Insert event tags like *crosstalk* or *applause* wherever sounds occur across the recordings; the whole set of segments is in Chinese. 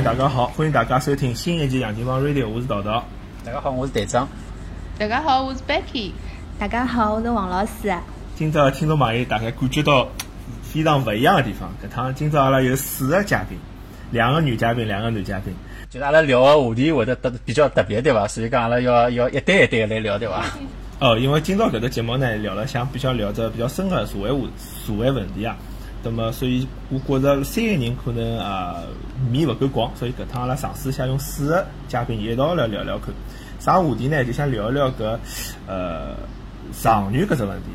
友大家好，欢迎大家收听新一期《杨金帮 Radio》，我是桃桃。大家好，我是队长。大家好，我是 Becky。大家好，我是王老师。今朝听众朋友大概感觉到非常勿一样的地方，搿趟今朝阿拉有四个嘉宾，两个女嘉宾，两个男嘉宾。就是阿拉聊个话题会得特比较特别对伐？所以讲阿拉要要一对一对来聊对伐？*laughs* 哦，因为今朝搿个节目呢，聊了想比较聊着比较深个社会话社会问题啊。那么，所以我觉着三个人可能啊面勿够广，所以搿趟阿拉尝试一下用四个嘉宾一道来聊聊看。啥话题呢？就想聊一聊搿呃上女搿只问题，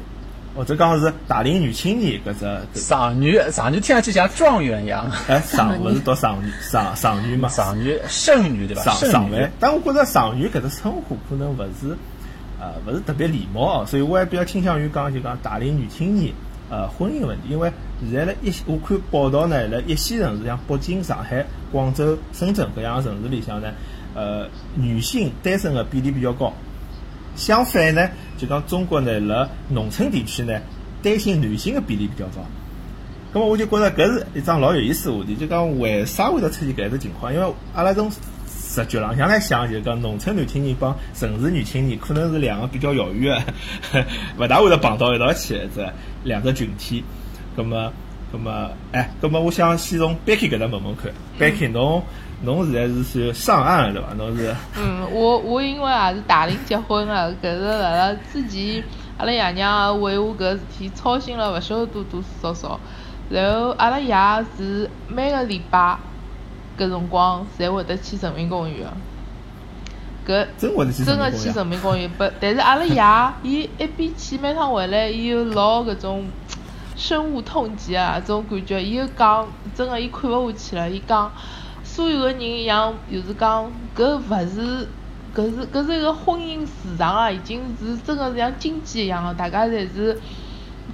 或者讲是大龄女青年搿只上女上女听上去像状元一样。*laughs* 哎，上勿是读上女 *laughs* 上上女嘛？上女剩女对伐？上上位。但我觉着上女搿只称呼可能勿是呃勿是特别礼貌哦，所以我还比较倾向于讲就讲大龄女青年。呃，婚姻问题，因为现在辣一，我看报道呢，辣一线城市像北京、上海、广州、深圳搿样城市里向呢，呃，女性单身的比例比较高。相反呢，就讲中国呢，辣农村地区呢，单身男性的比例比较高。咁么我就觉着搿是一桩老有意思话题，就讲为啥会得出现搿只情况？因为阿拉从实际浪向来想，就是讲农村男青年帮城市女青年可能是两个比较遥远的，勿大会得碰到一道去这两个群体。咁么，咁么，哎，咁么，我想先从 Becky 搿搭问问看，Becky 侬侬现在是算上岸了对伐？侬是？嗯，我我因为也是大龄结婚了，搿是辣辣之前，阿拉爷娘为我搿事体操心了勿晓得多多少少，然后阿拉爷是每个礼拜。搿辰光侪会得去人民公园个，搿真个去人民公园，不，但是阿拉爷 *laughs* 伊一边去每趟回来，伊又老搿种深恶痛疾啊，种感觉，伊又讲真个伊看勿下去了，伊讲所有个人一样，就是讲搿勿是搿是搿是一个婚姻市场啊，已经是真个是像经济一样个，大家侪是。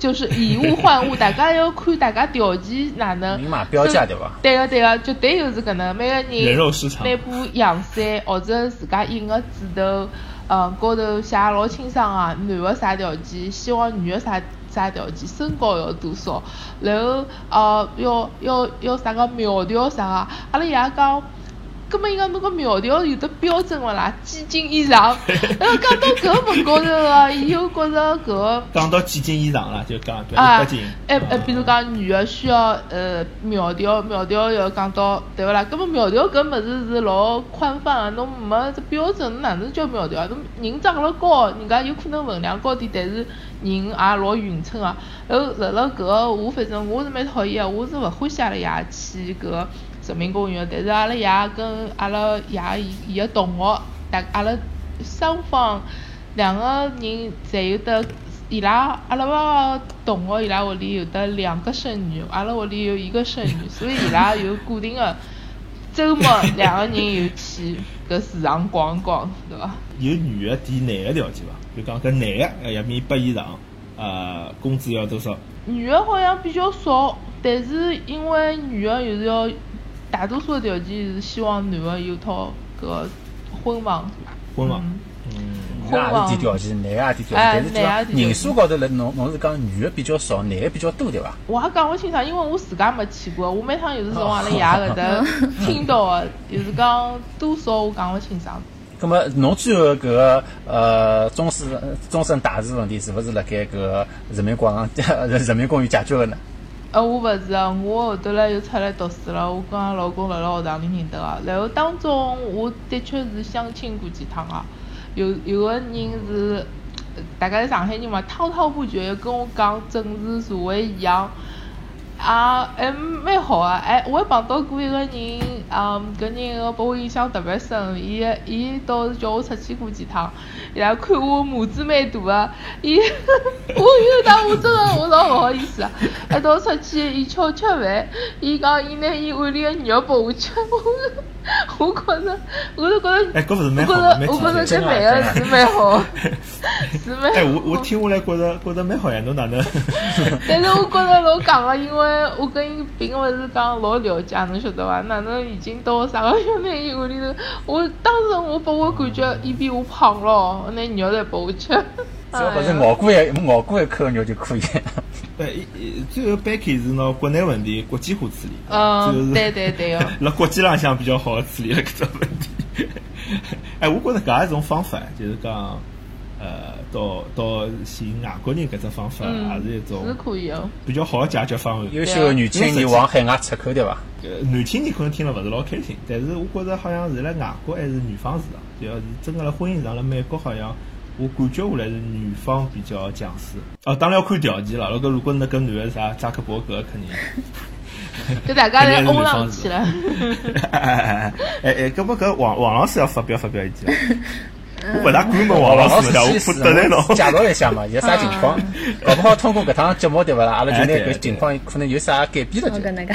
就是以物换物，大家要看大家条件哪能。明码标价对伐？对个对个，绝对就是搿能。每个人人肉市场。拿部洋衫或者自家印个纸头，嗯，高头写老清爽啊，男个啥条件，希望女个啥啥条件，身高要多少，然后呃要要要啥个苗条啥个，阿拉爷讲。搿么伊讲侬个苗条有的标准勿啦？几斤以上？*laughs* 然后讲到搿个份高头个，伊又觉着搿个讲到几斤以上了，就讲对啊，斤。哎哎，比如讲女个需要呃苗条，苗条要讲到对勿啦？搿么苗条搿物事是老宽泛个，侬没只标准，侬哪能叫苗条？侬人长了高，人家有可能分量高点，但是人也老匀称个。然后辣辣搿个，我反正我是蛮讨厌个，我是勿欢喜阿拉爷去搿。人民公园，但是阿拉爷跟阿拉爷伊个同学，大阿拉双方两个人侪有得，伊拉阿拉爸爸同学伊拉屋里有得两个孙女，阿拉屋里有一个孙女，所以伊拉有固定个周末两个人有去搿市场逛逛，对伐？有女个抵男个条件伐？就讲搿男个要免八以上，呃，工资要多少？女个好像比较少，但是因为女个又是要。大多数的条件是希望男个有套个婚房，婚房，嗯，女个也是条件，男个也提条件，但是人数高头来，侬侬是讲女个比较少，男个比较多对伐？我也讲勿清爽，因为我自家没去过，我每趟就是从阿拉爷搿搭听到个，就是讲多少我讲勿清爽。咁么，侬最后搿个呃终身终身大事问题，是勿是辣盖搿个人民广场、*laughs* 人民公园解决个呢？呃，我勿是啊，我后头来又出来读书了，我跟阿老公辣辣学堂里认得个，然后当中我的确是相亲过几趟啊，有有个人是，大概是上海人嘛，滔滔不绝跟我讲政治社会现象。啊，还蛮好啊！哎，我还碰到过一个人，嗯，搿人个拨我印象特别深。伊伊倒是叫我出去过几趟，伊拉看我码子蛮大个，伊 *laughs* 我有当我真个我老勿好意思啊！一道出去，伊请我吃饭，伊讲伊拿伊碗里个肉拨我吃，我我觉着，我都觉着，哎，搿勿是蛮好，我觉着搿男个是蛮好，*laughs* 是蛮。哎，我我听下来觉着觉着蛮好呀，侬哪能？*laughs* 但是我觉着老戆个，因为。我跟伊并勿是讲老了解，侬晓得伐？哪能已经到啥个月份伊屋里头？我当时我拨我感觉伊比我胖咯，拿肉来拨我吃。只要不是咬过一咬过一口肉就可以。最后 Becky 是拿国内问题国际化处理，嗯最后是对对对哦 *laughs* 辣国际浪向比较好的处理了搿只问题。*laughs* 哎，我觉着搿也是一种方法，就是讲，呃，到到寻外国人搿只方法，嗯也是一种是可以哦。比较好的解决方案。优秀的女青年往海外出口，对伐？呃，男青年可能听了勿是老开心，但是我觉着好像是辣外国还是女方市场，就要是真个辣婚姻上，辣美国好像我感觉下来是女方比较强势。哦，当然要看条件了。那个如果那搿男的啥扎克伯格，肯定。搿大家侪轰肯定是女方上去了。哎哎哎哎，搿么搿王王老师要发表发表意见。我勿大敢问王老师呀，我怕得罪侬。介绍一下嘛，有啥情况？搞不好通过搿趟节目对勿啦？阿拉就拿搿情况可能有啥改变了就。搿能介，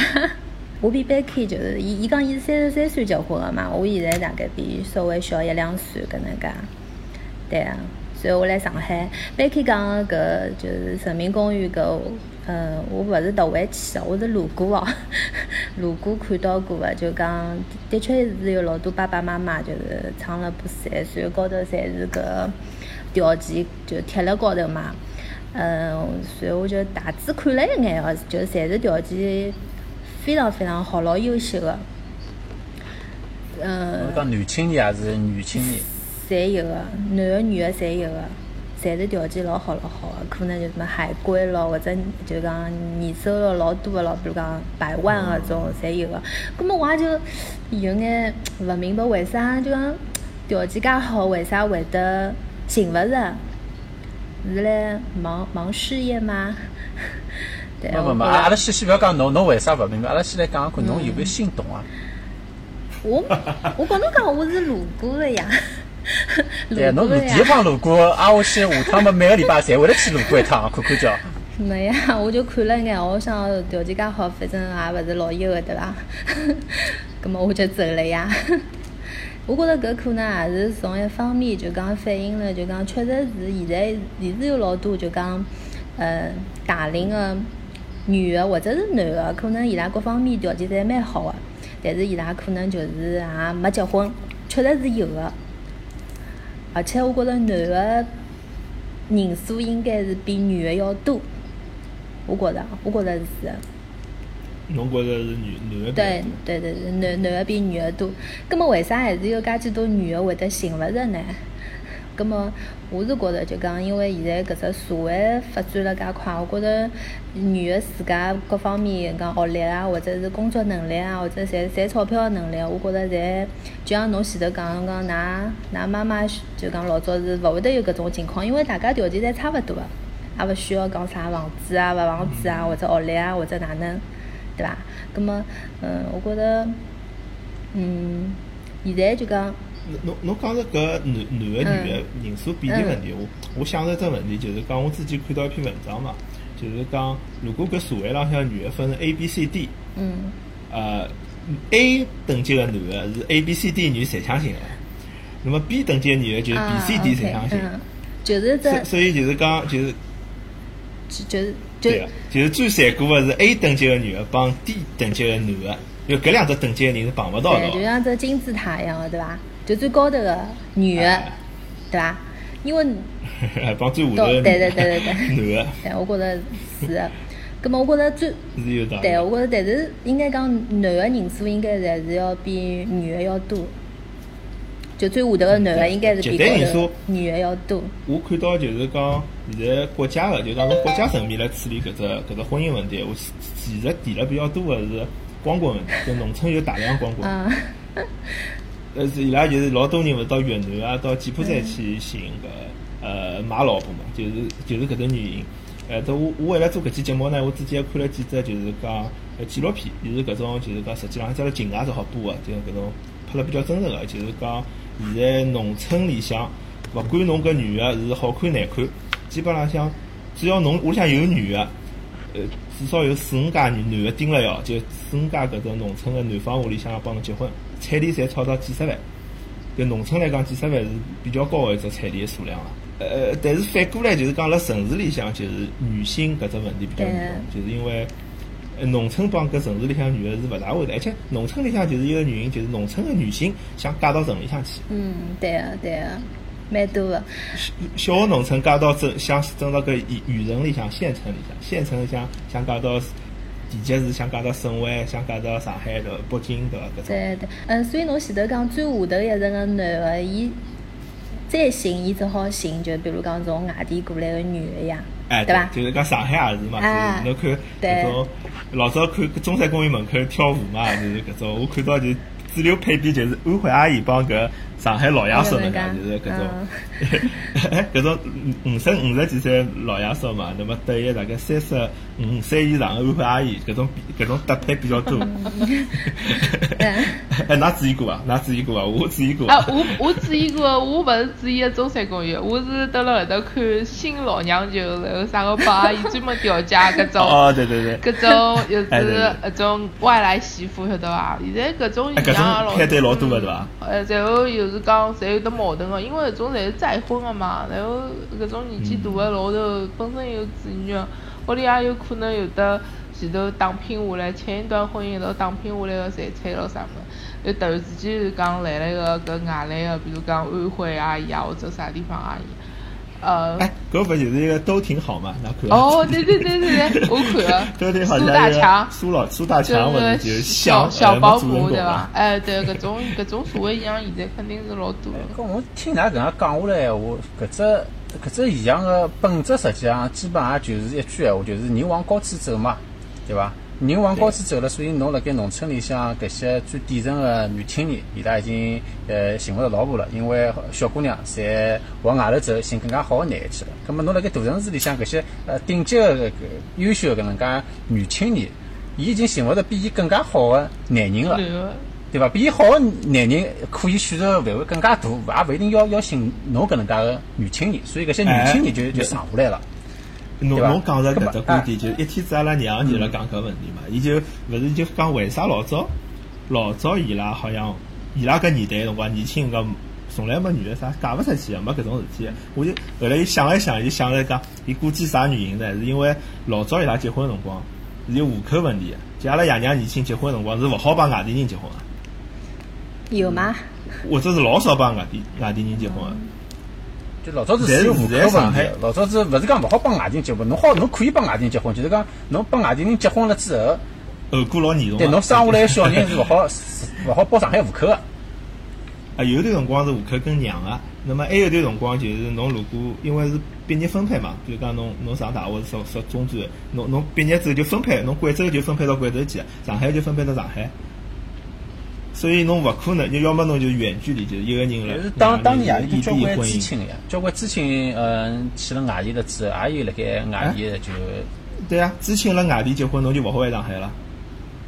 我比 Becky 就是伊伊讲伊是三十三岁结婚个嘛，我现在大概比稍微小一两岁搿能介。对啊，所以我来上海，Becky 讲个搿就是人民公园搿，呃，我勿是特会去的，我是路过哦，*laughs* 路过看到过个，就讲的确是有老多爸爸妈妈就是撑了把伞，然后高头侪是搿条件就贴辣高头嘛。嗯，然后我就大致看了一眼哦，就侪是条件非常非常好，老优秀的。嗯，讲男青年还是女青年？侪有个，男个女个侪有个，侪是条件老好老好个，可能就什么海归咯，或者就讲年收入老多个咯，比如讲百万个种侪有个。葛末我也就有眼勿明白为啥就讲条件介好，为啥会得寻勿着？是来忙忙事业吗？对，没没没，我觉得阿拉先先勿要讲侬侬为啥勿明白，阿拉先来讲讲侬有没有心动啊？我我跟侬讲，我是路过的呀，*laughs* 对，侬过的呀路第一。趟路过，挨下去下趟么每个礼拜侪会得去路过一趟，看看叫。没呀，*laughs* 我就看了眼，我想条件介好，反正也勿是老优个，对伐？葛么我就走了呀。*laughs* 我觉着搿可能也是从一方面就讲反映了，就讲确实是现在现是有老多就讲，呃，大龄个女个或者是男个，可能伊拉各方面条件侪蛮好的，但是伊拉可能就是也没结婚，确实是有的。而且我觉着男的人数应该是比女的要多，我觉着，我觉着是。侬觉着是女男的对？对对对，男男的比女的多。葛么为啥还是有介许多女的会得寻勿着呢？葛么我是觉着就讲，因为现在搿只社会发展了介快，我觉着女个自家各方面讲学历啊，或者是工作能力啊，或者赚赚钞票的能力，我觉着侪就像侬前头讲侬讲，㑚㑚妈妈就讲老早是勿会得有搿种情况，因为大家条件侪差勿多个，也勿需要讲啥房子啊、勿房子啊，或者学历啊，或者哪能。对伐？葛么，嗯，我觉着，嗯，现在就讲，侬侬讲着搿男男个女个人数比例问题，我我想着一只问题，就是讲我之前看到一篇文章嘛，就是讲如果搿社会浪向女的分成 A、B、C、D，嗯呃，A 等级个男的是 A、B、C、D 女侪相信的，那么 B 等级个女的就是 B、啊 C、D 侪相信。嗯，就是这所，以就是讲就是就就是对个，就是最残酷的是 A 等级个女的帮 D 等级个男的，因为搿两只等级的人是碰勿到的，就。像只金字塔一样的，对伐？就最高头的女的哎，对伐？因为 *laughs* 帮最下头的对对对对对 *laughs* 男的 *laughs* 对，我觉着是的。葛么，我觉着最。对，我觉着，但是应该讲男的人数应该侪是要比女的要多。就最下头的男的应该是比女的要多。我看到就是讲现在国家的，就讲从国家层面来处理搿只搿只婚姻问题，我其实提了比较多的是光棍问题，就农村有大量光棍。呃，伊拉就是老多人勿到越南啊，到柬埔寨去寻搿呃买老婆嘛，就是就是搿种原因。呃，这我我为了做搿期节目呢，我之前还看了几只就是讲呃纪录片，就是搿种就是讲实际上只辣境外是好播个，就是搿种拍了比较真实个，就是讲现在农村里向，勿管侬搿女个是好看难看，基本浪向只要侬屋里向有女个，呃，至少有四五家男男个盯了要，就四五家搿种农村个男方屋里向要帮侬结婚，彩礼侪超到几十万。对农村来讲，几十万是比较高的一只彩礼的数量了。呃，但是反过来就是讲，辣城市里向就是女性搿只问题比较严重，就是因为呃农村帮搿城市里向女的是勿大会的，而且农村里向就是一个原因，就是农村的女性想嫁到城里向去。嗯，对个对个，蛮多个。小小个农村嫁到镇，想整到个县县城里向、县城里向、县城里向想嫁到地级是，想嫁到省会，想嫁到上海对伐？北京对伐？搿种。对对，嗯，所以侬前头讲最下头一层个男个，伊再寻，伊只好寻，就比如讲从外地过来个女个呀，哎，对伐？就是讲上海也是嘛，啊就是侬看对搿种老早看中山公园门口跳舞嘛，就是搿种，我看到就主流配比就是安徽阿姨帮搿上海老爷叔能介，就是搿种，哎，*laughs* 搿种五五十五十几岁老爷叔嘛，那么对一大概三十五岁以上的安徽阿姨，搿种比搿种搭配比较多。*laughs* 哎，㑚注意过啊？㑚注意过啊？我注意过。啊，我我注意过，我勿是注意的中山公园，我是蹲辣搿搭看新老娘舅，然后啥个帮阿姨专门调解搿种。哦，对对对。搿种 *laughs* 又是对搿种外来媳妇，晓得伐？现在搿种哎搿现象种配对老多个对伐？呃，然后就是讲，侪有得矛盾个，因为搿种侪是再婚个嘛，然后搿种年纪大个老头本身有子女，屋里也有可能有得前头打拼下来，前一段婚姻一道打拼下来个财产咯啥物事，又突然之间是讲来了一个搿外来个，比如讲安徽阿姨啊，或者啥地方阿姨，呃，哎，搿勿就是一个都挺好嘛？㑚看。哦，对对对对对，我看了，*laughs* 都挺好。苏大强，苏老苏大强，或者就是小小小保姆对伐？哎，对，搿种搿种社会现象现在肯定是老多搿我听㑚搿样讲下来闲话，搿只搿只现象个本质实际上基本上就是一句闲话，就是人往高处走嘛，对伐？人往高处走了，所以侬辣盖农村里向搿些最底层个女青年，伊拉已经呃寻勿着老婆了，因为小姑娘侪往外头走，寻更加好个男的去了。葛末侬辣盖大城市里向搿些呃顶级个搿优秀个搿能介女青年，伊已经寻勿着比伊更加好个男人了。对伐？比伊好个男人可以选择个范围更加大，也勿一定要要寻侬搿能介个女青年，所以搿些女青年就就上下来了。侬侬讲着搿只观点，就一天子阿拉娘就辣讲搿问题嘛，伊就勿是就讲为啥老早老早伊拉好像伊拉搿年代辰光年轻搿从来没女的啥嫁勿出去个，没搿种事体个。我就后来伊想了一想，就想了讲，伊估计啥原因呢？是因为老早伊拉结婚个辰光是有户口问题个，就阿拉爷娘年轻结婚个辰光是勿好帮外地人结婚个。有吗？或者是老少帮外地外地人结婚个。就老早子是有户口问题，老早子勿是讲勿好帮外地人结婚，侬好侬可以帮外地人结婚，就是讲侬帮外地人结婚了之后，后果老严重对。侬生下来个小人 *laughs* 是勿好是勿好报上海户口个。啊，有段辰光是户口跟娘个，那么还有段辰光就是侬如果因为是毕业分配嘛，比如讲侬侬上大学是说说中专，侬侬毕业之后就分配，侬贵州就分配到贵州去，上海就分配到上海。所以侬勿可能，就要么侬就远距离，就是一个人就是了。当当年也有异交关。知青个呀，交关知青嗯去了外地了之后，也有辣盖外地就对啊，知青辣外地结婚，侬就勿好回上海了，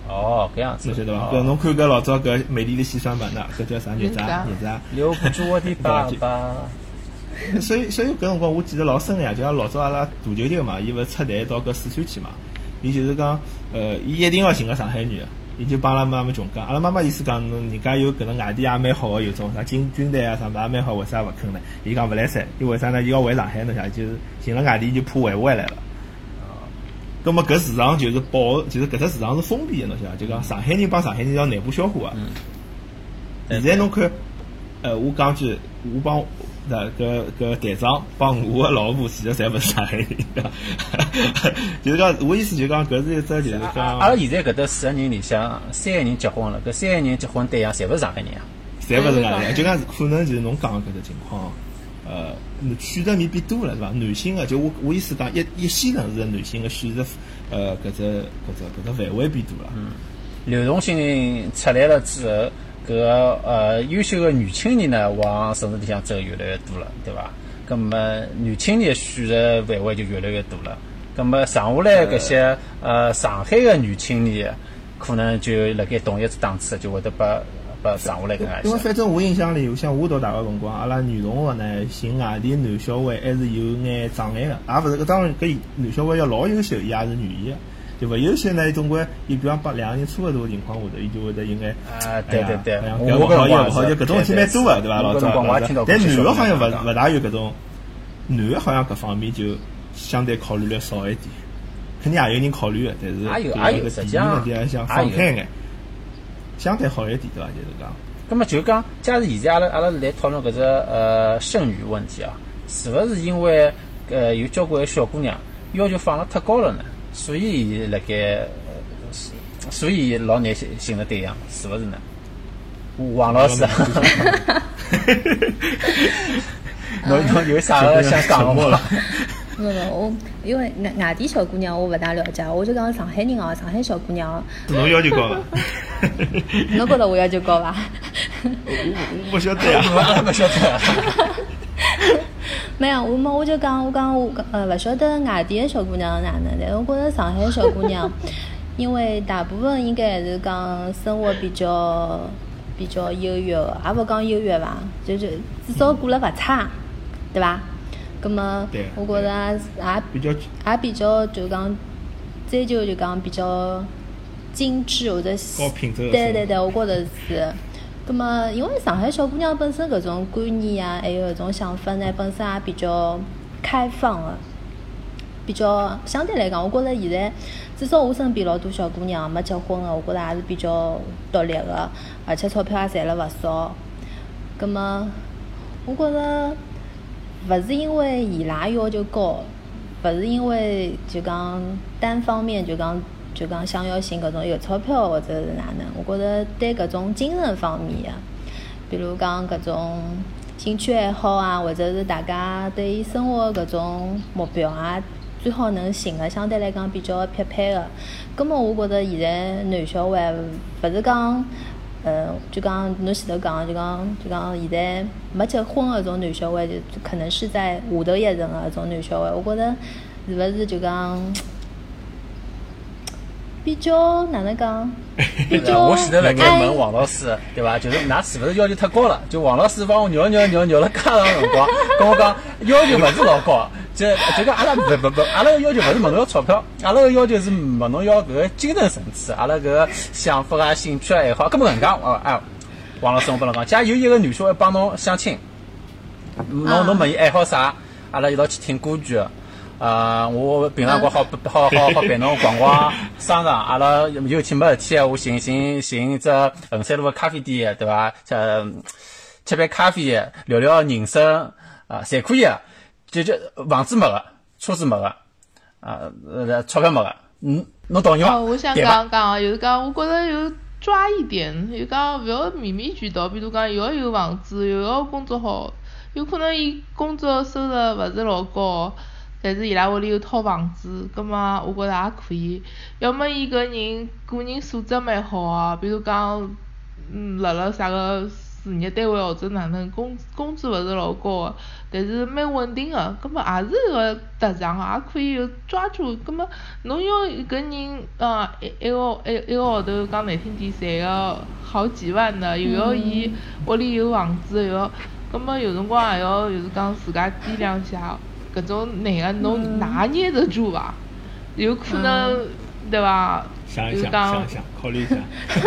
哦搿样子侬晓得伐？哦搿侬看搿老早搿美丽的西双版纳，搿叫啥孽债？孽孽债。留不住我的爸爸。*laughs* *laughs* 所以，所以搿辰光我记得老深个呀，就像老早阿拉大舅舅嘛，伊勿是出台到搿四川去嘛，伊就是讲，呃，伊一定要寻个上海女个，伊就帮阿拉妈妈穷讲，阿拉妈妈意思讲，侬人家有搿能外地也蛮好个，有种啥军军队啊啥物事也蛮好，为啥勿肯呢？伊讲勿来三，伊为啥呢？伊要回上海，侬晓得，就是寻了外地就怕回勿回来了。葛么搿市场就是保，就是搿只市场是封闭个，侬晓得，就讲上海人帮上海人要内部消化个。现在侬看，呃，我讲句，我帮那搿搿队长帮我个老婆，其实侪勿是上海人，*laughs* 就是讲，我意思就是讲，搿是一只就是阿讲，阿拉现在搿搭四个人里向，三个人结婚了，搿三个人结婚对象侪勿是上海人啊。侪勿是外地人，就讲是可能就是侬讲个搿只情况，呃，选择面变多了是伐？男性个就我我意思讲，一一线城市个男性个选择，呃，搿只搿只搿只范围变多了。嗯流动性出来了之后，搿个呃优秀的女青年呢，往城市里向走越来越多了，对伐？葛么女青年选择范围就越来越多了。葛么剩下来搿些呃上海的女青年，可能就辣盖同一只档次，就会得把把剩下来搿眼些。因为反正我印象里，像我读大学辰光，阿拉女同学呢，寻外地男小孩还是有眼障碍个，也勿是搿当然搿男小孩要老优秀，伊也是愿意个。就勿有些呢，总归伊比方把两个人差勿多个情况下头，伊就会得应该啊对对对哎呀我搿勿好，伊我勿好，就搿种事体蛮多个，对伐？老早辰光我也听到过但些小男个好像勿勿大有搿种，男个好像搿方面就相对考虑了少一点，肯定也有人考虑个，但是也有对也有搿地域实际上问题还想放开眼，相对好一点，对伐？就是讲。咁么就讲，假如现在阿拉阿拉来讨论搿只呃剩女问题啊，是勿是因为呃有交关小姑娘要求放了太高了呢？所以伊辣盖，呃所以老难寻寻着对象，是勿是呢？王老师，*laughs* 侬侬有啥个想讲的吗？不不，我因为外外地小姑娘我勿大了解，我就讲上海人哦，上海小姑娘，侬要求高伐？*laughs* 侬觉着我要求高伐？我我我不晓得呀。阿拉勿晓得。*laughs* 没有，我么我就讲，我讲我呃勿晓得外地的小姑娘哪能，但是我觉着上海小姑娘，因为大部分应该还是讲生活比较比较优越的，也勿讲优越伐，就就至少过了勿差，对伐？葛么对，我觉着也也比较也比较就讲追求就讲比较精致或者高品质的对对对，我觉着是。葛么，因为上海小姑娘本身搿种观念啊，还有搿种想法呢，本身也比较开放的，比较相对来讲，我觉着现在至少我身边老多小姑娘没结婚的，我觉着还是比较独立的，而且钞票也赚了勿少。葛么，我觉着勿是因为伊拉要求高，勿是因为就讲单方面就讲就讲想要寻搿种有钞票或者是哪能，我觉着对搿种精神方面的，比如讲搿种兴趣爱好啊，或者是大家对于生活搿种目标啊，最好能寻个相对来讲比较匹配的。葛么我觉着现在男小孩勿是讲。呃，就讲侬前头讲，就讲就讲现在没结婚的搿种男小孩，就可能是在下头一层的搿种男小孩，我觉着是勿是就讲 *tsk* 比较哪能讲？*laughs* 比较我现在辣盖问王老师，对伐？就是㑚是勿是要求太高了？就王老师帮我绕绕绕绕了介长辰光，*laughs* 跟我讲要求勿是老高，就就讲阿拉勿勿勿，阿拉个要求勿是问侬要钞票，阿拉个要求是问侬要搿个精神层次，阿拉搿个想法啊、兴趣啊、爱好，根本搿能讲哦哎，王老师我帮侬讲，假如有一个女小孩帮侬相亲，侬侬问伊爱好啥，阿拉一道去听歌剧。啊、我平常光好好好好陪侬逛逛商场，阿拉有天没事体，我寻寻寻一只衡山路个咖啡店，对伐？吃，吃杯咖啡，聊聊人生，啊，侪可以的。就就房子没个，车子没个，啊，呃，钞票没个，嗯，侬同意伐？我想？讲讲，就是讲，我觉着有抓一点，就讲勿要面面俱到。比如讲，又要有房子，又要工作好，有可能伊工作收入勿是老高，但是伊拉屋里有套房子，葛末我觉着也可以。要么伊搿人个人素质蛮好啊，比如讲，嗯，辣辣啥个事业单位或者哪能，工工资勿是老高个，但是蛮稳定个，葛末也是一个特长，也可以有抓住。葛末侬要搿人呃一一个一一个号头讲难听点赚个好几万的，又要伊屋里有房子，又要，葛末有辰光也要就是讲自家掂量下，搿种男个侬拿捏得住伐？有可能对伐？想一想，想一想，考虑一下。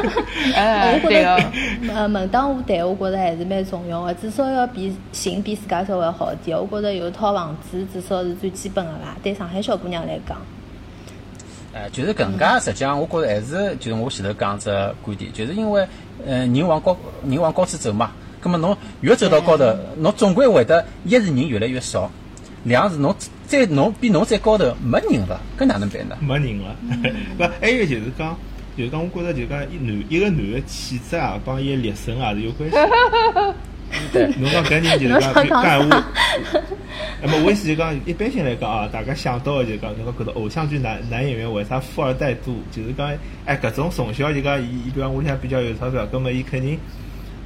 *laughs* 哎，我觉对个。着，呃，门当户对，我觉着还是蛮重要的，至少要比寻比自家稍微好一点。我觉着有套房子，至少是最基本的啦。对上海小姑娘来讲，呃，就是搿能介，实际上我觉着还是就是我前头讲只观点，就是因为呃人往高人往高处走嘛，葛么侬越走到高头，侬总归会得一是人越来越少，两是侬再侬比侬再高头没人了，搿哪能办呢？没人了。*laughs* 不，还有就是讲，就是讲，我觉着就讲一男一个男的气质啊，帮伊个立身啊是有关系。*laughs* 对，侬讲搿人就是 *laughs* 侬讲干啥话。那么我意思就讲，一般性来讲啊，大家想到的就讲，侬讲搿种偶像剧男男演员为啥富二代多？就是讲，哎，搿种从小就讲，伊伊比方屋里向比较有钞票，葛么伊肯定。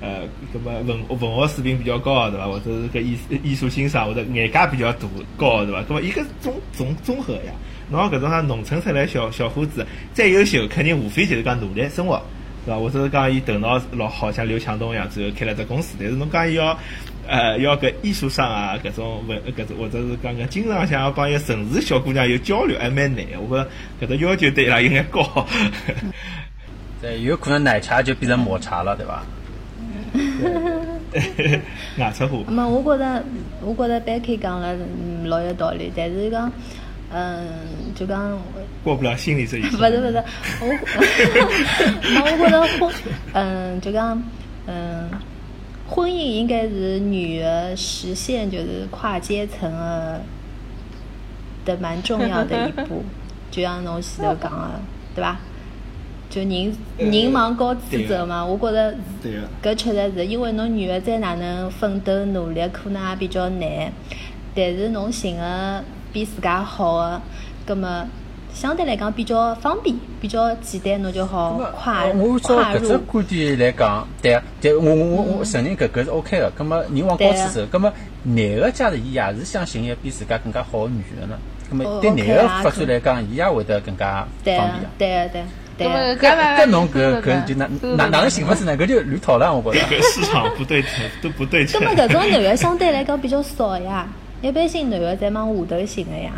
呃，搿么文文学水平比较高对伐？或者是搿艺艺术欣赏或者眼界比较大高对伐？搿么伊搿综综综合呀，侬讲搿种像农村出来小小伙子再优秀，肯定无非就是讲努力生活，对伐？或者是讲伊头脑老好，像刘强东一样，最后开了只公司。但是侬讲伊要呃要搿艺术上啊，搿种文搿种或者是讲搿经常想要帮一个城市小姑娘有交流，还蛮难。我觉着搿只要求对伊拉有眼高。*laughs* 对，有可能奶茶就变成抹茶了，对伐？外出货那，么我觉着，我觉着 Becky 讲了，嗯，老有道理。但是讲，嗯，就讲，过不了心理这一 *laughs* 不关。是不是，我，那 *laughs* 我觉着婚，嗯，就讲嗯，婚姻应该是女的实现就是跨阶层的的蛮重要的一步，就像侬前头讲的，对吧？就人人往高处走嘛，我觉着对个。搿确实是，因为侬女的再哪能奋斗努力，可能也比较难。但是侬寻个比自家好的，葛么相对来讲比较方便，比较简单，侬就好跨我照跨搿只。观点来讲，对啊，对，我我我我承认搿搿是 OK 个。葛么人往高处走，葛么男个假使伊也是想寻一个比自家更加好个女个呢？葛么哦对男个啊发展来讲，伊也会得更加方便啊。对啊对啊对。搿搿侬搿搿就哪哪哪能行法子呢？搿就乱套了，我觉着。搿市场不对称，都不对称 *laughs* 葛。么搿种男的相对来讲比较少呀，一般性男的侪往下头寻个呀，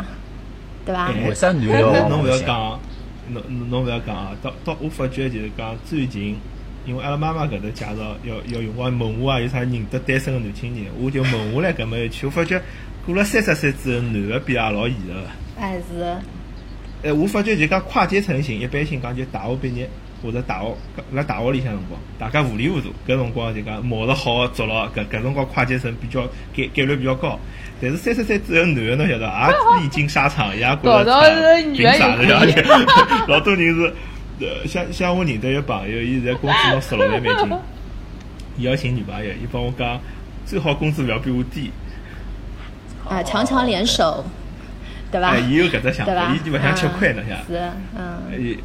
对伐？哎为啥男的要侬侬勿要讲，侬侬侬勿要讲啊！到到我发觉就是讲最近，因为阿拉妈妈搿头介绍要要用光问我啊，有啥认得单身个男青年，我就问下来搿么一圈，我发觉过了三十岁之后，男个比也老现实个。哎是的，哎，我发觉就讲跨阶层型，一般性讲就大学毕业或者大学辣大学里向辰光，大家糊里糊涂，搿辰光就讲冒着好个做了，搿搿辰光跨阶层比较概概率比较高。但是三十岁之后，男的侬晓得，也历经沙场，也觉搞到着是女的凭啥有的？*laughs* 老多人是，呃，像像我认得一个朋友，伊现在工资拿十六万美金，伊要寻女朋友，伊帮我讲，最好工资勿要比我低。啊，强强联手，对伐哎，？伊有搿只想法，伊？就勿想吃亏。是，嗯。伊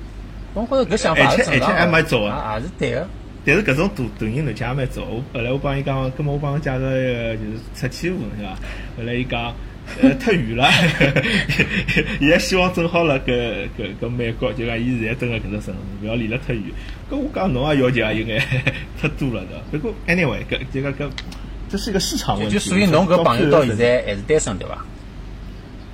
我觉着搿想法而且而且还蛮早啊啊，也是对个。但是搿种大大人男腔也蛮早。我后来我帮伊讲，葛末我帮伊介绍一个就是出气户，是伐？后来伊讲，呃，太远了，*laughs* 伊也希望正好辣搿搿搿美国，就讲伊现在蹲辣搿只城市，勿要离了太远。搿我讲侬也要求也有眼 *laughs* 太多了对伐。不过 anyway，搿就讲搿这是一个市场问题。就所以侬搿朋友到现在还是单身对伐？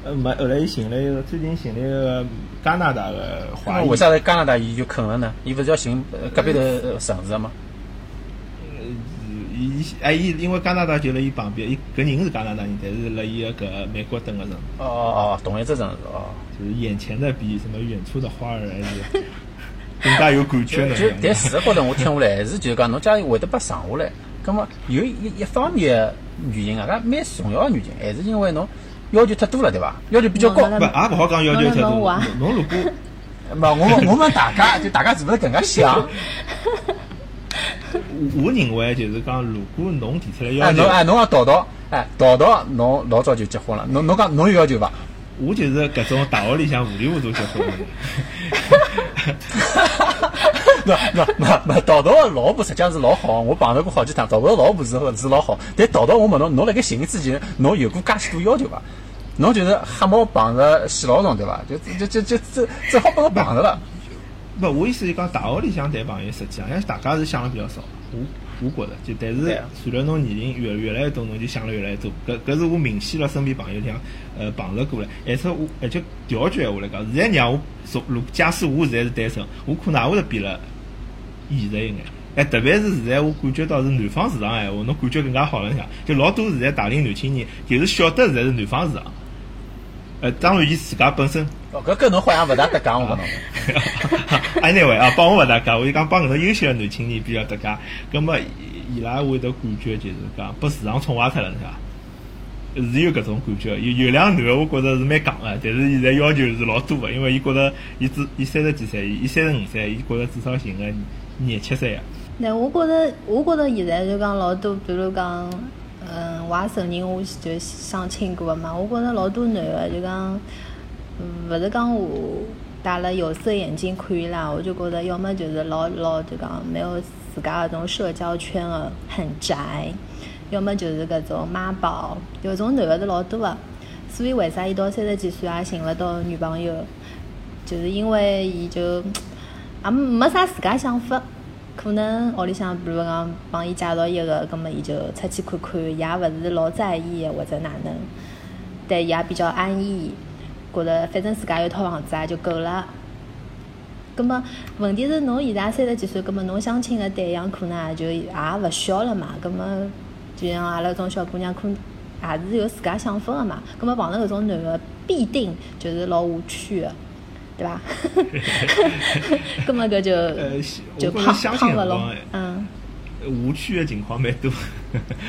呃没，后来伊寻了一个，最近寻了一个加拿大个华裔那为。啥在加拿大伊就肯了呢？伊勿是要寻呃隔壁头呃城市的吗？伊哎，伊因为加拿大就辣伊旁边，伊搿人是加拿大人，但是辣伊个搿美国蹲个城，哦哦哦，同一只城市哦。就是眼前的比什么远处的花儿还是 *laughs* 更加有感觉呢。就但事实高头我听下来还是就是讲侬假如会得拨上下来，葛么有一一方面的原因啊，搿蛮重要个原因，还是因为侬要求太多了对伐？要求比较高。侬不，也勿好讲要求太多。侬如果勿，我我问大家，就大家是勿是搿能介想？我我认为就是讲，如果侬提出来要哎，求侬，哎，侬讲淘淘，哎，淘淘，侬老早就结婚了，侬侬讲侬有要求伐？我就是搿种大学里向糊里糊涂结婚的。那那那那淘淘的老婆实际上是老好，我碰着过好几趟，淘淘个老婆是是老好，但淘淘我问侬，侬辣盖寻之前，侬有过介许多要求伐？侬就是瞎猫碰着死老鼠对伐？就就就就只只好把我碰着了。*laughs* 不，我意思是讲，大学里向谈朋友，实际上大家是想的比较少。我我觉着，就但是随着侬年龄越越来越多，侬就想了越来越多。搿搿是我明显了身边朋友里向呃碰着过来，而且我而且调句闲话来讲，现在让我说，如假使我现在是单身，我可能也会得变了现实一眼。哎，特别是现在我感觉到是南方市场闲话，侬感觉更加好了像，就老多现在大龄男青年，就是晓得现在是南方市场。呃，当然伊自家本身哦，搿跟侬好像勿大搭界，我讲侬。*laughs* anyway 啊，帮我勿搭界，我就讲帮搿种优秀的男青年比较搭界。葛么伊伊拉会得感觉就是讲被市场宠坏脱了，是伐？是有搿种感觉。有有两男个，我觉着是蛮戆个，但是现在要求是老多个，因为伊觉着伊只伊三十几岁，伊三十五岁，伊觉着至少寻个廿七岁个。那我觉着，我觉着现在就讲老多，比如讲，嗯，我也承认我就相亲过嘛。我觉着老多男个就讲，嗯勿是讲我戴了有色眼镜看伊拉，我就觉着要么就是老老就讲没有自家搿种社交圈个很宅，要么就是搿种妈宝，有种男个是老多个。所以为啥伊到三十几岁也寻勿到女朋友？就是因为伊就也没啥自家想法。可能屋里向比如讲帮伊介绍一个，葛么伊就出去看看，也勿是老在意或者哪能，但伊也比较安逸，觉着反正自家有套房子也就够了。葛么问题是侬现在三十几岁，葛么侬相亲个对象可能也就也勿小了嘛，葛么就像阿拉搿种小姑娘，可能也是有自家想法个嘛。葛么碰到搿种男个，必定就是老无趣个，对伐？葛么搿就呃，就相亲胖了嗯。误区的情况蛮多。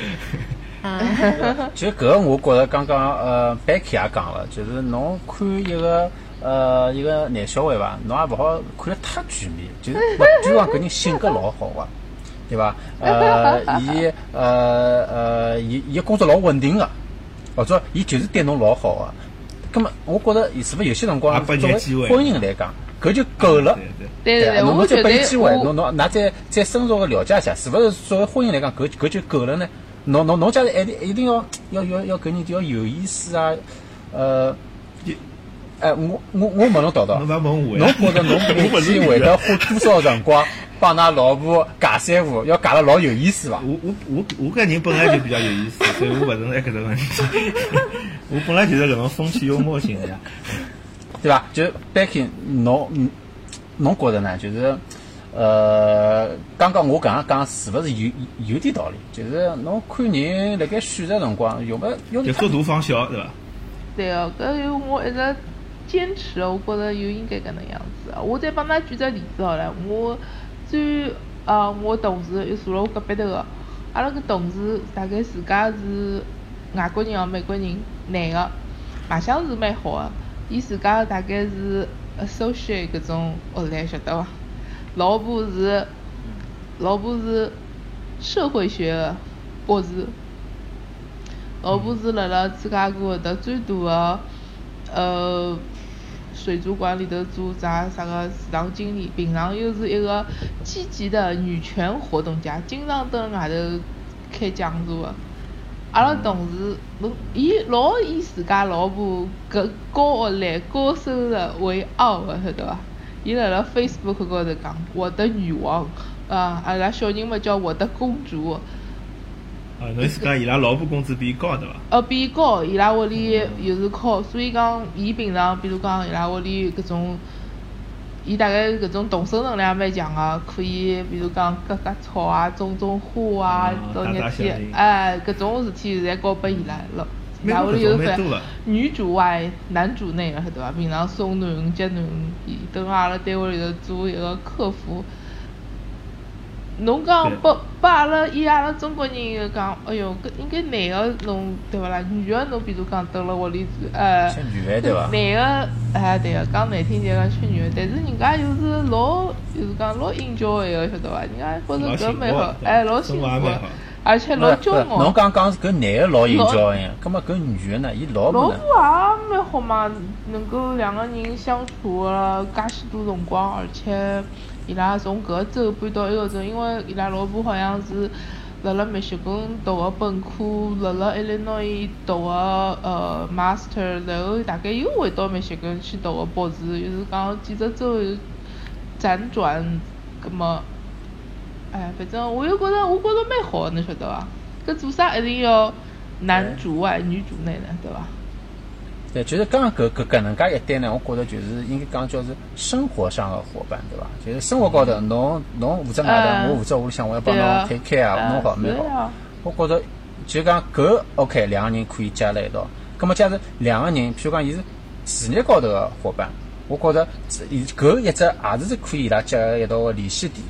*laughs* 啊，*laughs* 其实搿个我觉着刚刚呃 Becky 也讲了，就是侬看一个呃一个男小孩伐，侬也勿好看得太全面，就是勿端 *laughs* 讲搿人性格老好个，对伐？呃，伊呃呃伊伊工作老稳定个，或者伊就是对侬老好个。葛末我觉着是勿是有些辰光作为你机会婚姻来讲，搿就够了。对对。啊对对对，侬侬再我觉得拨伊机会，侬侬㑚再再深入个了解一下，是勿是作为婚姻来讲，搿搿就够了呢？侬侬侬假如一定一定要要要要搿人就要有意思啊，呃你，哎，我我我问侬道道侬，勿要问我侬。觉着侬 *laughs* 每我勿是天会得花多少辰光帮㑚老婆尬三胡，要尬得老有意思伐？我我我我搿人本来就比较有意思，所以我勿存在搿个问题。我本来就是搿种风趣幽默型的呀。对伐？就 Becky，侬嗯侬觉着呢？就是呃，刚刚我搿样讲是勿是有有点道理？就是侬看人辣盖选择辰光，用勿用就缩大放小，对伐？对哦，搿有我一直坚持，我觉着就应该搿能样子。我再帮㑚举只例子好了，我最呃，我同事又坐辣我隔壁头个，阿拉搿同事大概自家是外国人哦，美国人，男个，卖相是蛮好个，伊自家大概是 associate 搿种学历，晓得伐？老婆是老婆是社会学的博士。老婆是辣辣芝加哥搿搭最大个呃水族馆里头做啥啥个市场经理，平常又是一个积极的女权活动家，经常蹲外头开讲座个。阿拉同事，侬伊老以自家老婆搿高学历、高收入为傲个，晓得伐？伊辣辣 Facebook 高头讲我的女王啊，阿拉小人么叫我的公主。啊，侬意思讲伊拉老婆工资比伊高对伐？呃，比伊高，伊拉屋里又是靠，所以讲伊平常，比如讲伊拉屋里搿种，伊大概搿种动手能力也蛮强个，可以比如讲割割草啊、种种花啊哦，到日天打打小人，哎，搿种事体侪交拨伊拉了。伊美国搿拉屋里有搿种蛮多个。女主外男主内个，晓得伐？平常送囡儿接囡儿，伊蹲辣阿拉单位里头做一个客服。侬讲对拨拨阿拉以阿拉中国人就讲，哎哟，搿应该男个侬对勿啦？女个侬比如讲蹲辣屋里做，呃，吃女饭对伐？男个哎对个，讲难听点讲吃女个，但是人家又是老，就是讲老 enjoy 个，晓得伐？人家觉着搿蛮好，哎，老幸福而且老骄傲，侬傲。刚讲搿男个老 enjoy 呀，葛末搿女个呢？伊老老？婆也蛮好嘛，能够两个人相处了介许多辰光，而且伊拉从搿个州搬到埃个州，因为伊拉老婆好像是辣辣密歇根读个本科，辣辣 Illinois 读个呃 master，然后大概又回到密歇根去读个博士，就是讲几只州辗转，葛么，哎，反正我又觉着我觉着蛮好个，侬晓得伐？搿做啥一定要男主外女主内呢？对伐？对，就是刚刚搿搿搿能介一对呢，我觉着就是应该讲叫是生活上的伙伴，对伐？就是生活高头，侬侬负责外头，嗯我负责屋里向，我要帮侬推开啊，弄好蛮好。我觉着就讲搿 OK，两个人可以加辣一道。葛末假如两个人，譬如讲伊是事业高头个伙伴，我觉着搿一只也是可以伊拉结合一道个联系点。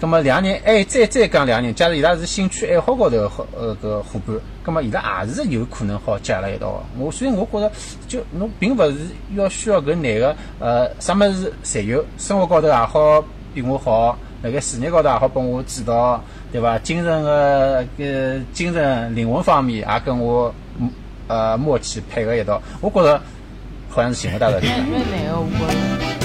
葛末两个人，哎，再再讲两个人，假如伊拉是兴趣爱好高头好呃搿伙伴，葛末伊拉也是有可能好结辣一道个。我所以我觉着，就侬并勿是要需要搿男个呃啥物事侪有，生活高头也好比我好，辣盖事业高头也好帮我指导，对伐？精神个呃精神灵魂方面也跟我呃默契配合一道，我觉着好像是寻勿大的 *laughs*